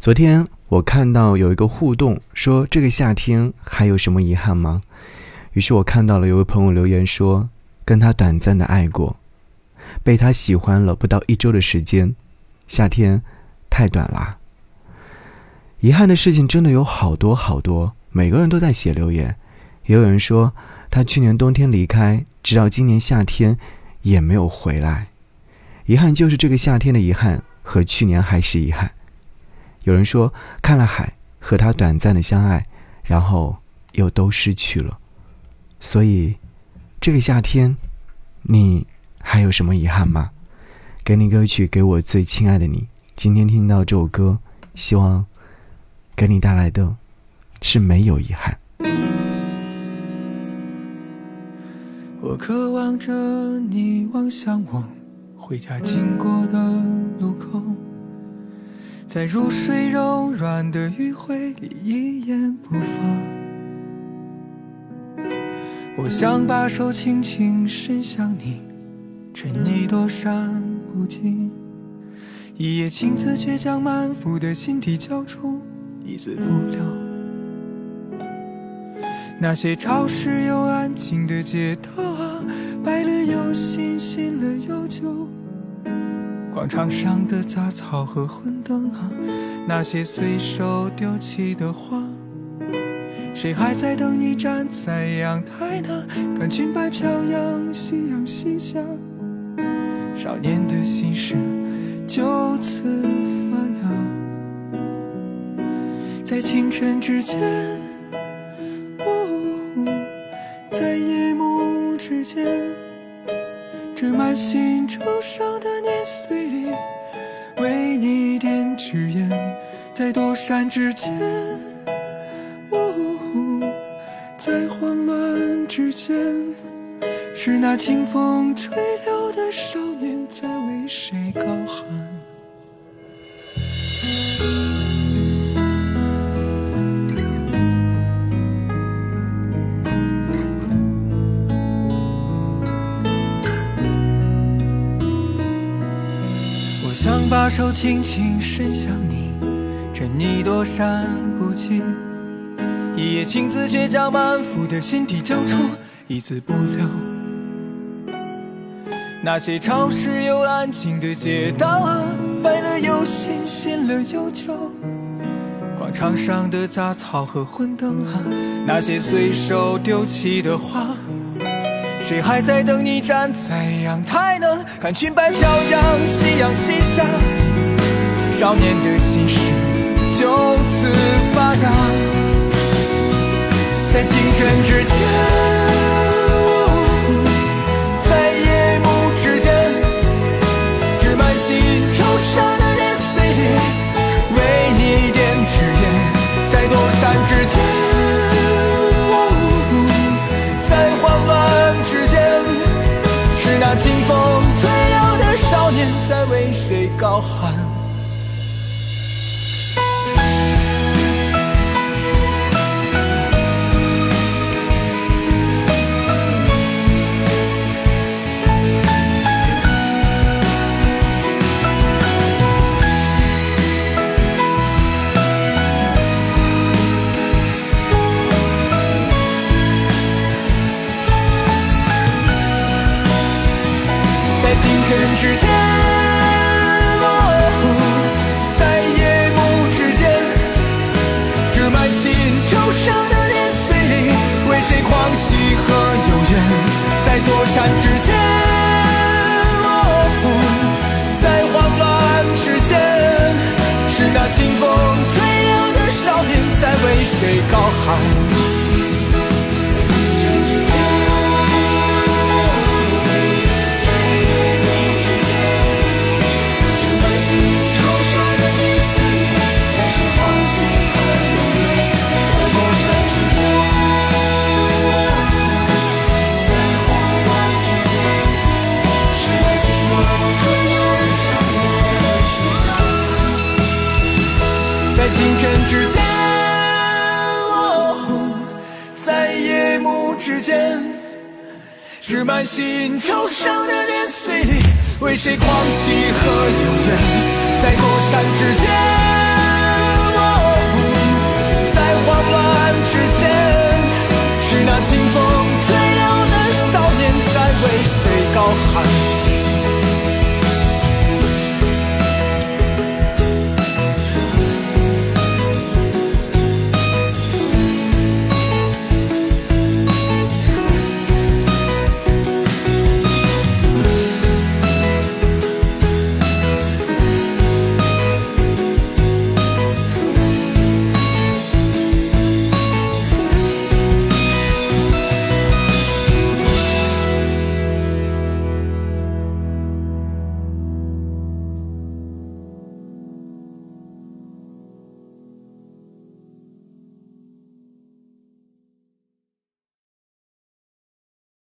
昨天我看到有一个互动，说这个夏天还有什么遗憾吗？于是我看到了有位朋友留言说，跟他短暂的爱过，被他喜欢了不到一周的时间，夏天太短啦。遗憾的事情真的有好多好多，每个人都在写留言，也有人说他去年冬天离开，直到今年夏天也没有回来。遗憾就是这个夏天的遗憾，和去年还是遗憾。有人说看了海，和他短暂的相爱，然后又都失去了。所以，这个夏天，你还有什么遗憾吗？给你歌曲，给我最亲爱的你。今天听到这首歌，希望给你带来的是没有遗憾。我渴望着你望向我回家经过的路口。在入睡柔软的余晖里一言不发，我想把手轻轻伸向你，趁你躲闪不及。一夜情字却将满腹的心底交出一字不留。那些潮湿又安静的街道啊，白了又新，新了又旧。广场上的杂草和昏灯啊，那些随手丢弃的花，谁还在等你站在阳台呢？看裙摆飘扬，夕阳西下，少年的心事就此发芽，在清晨之间，在夜幕之间。这满心忧伤的年岁，誓言，在躲闪之间，在慌乱之间，是那清风吹柳的少年在为谁高喊。想把手轻轻伸向你，趁你躲闪不及。一夜情字却将满腹的心底交出一字不留。那些潮湿又安静的街道啊，白了又新，新了又旧。广场上的杂草和昏灯啊，那些随手丢弃的花。谁还在等你站在阳台呢？看裙摆飘扬，夕阳西下，少年的心事就此发芽，在星辰之间，少年，在为谁高喊？那清风吹柳的少年，在为谁高喊？间，是满心忧伤的年岁里，为谁狂喜和幽怨？在过山之间。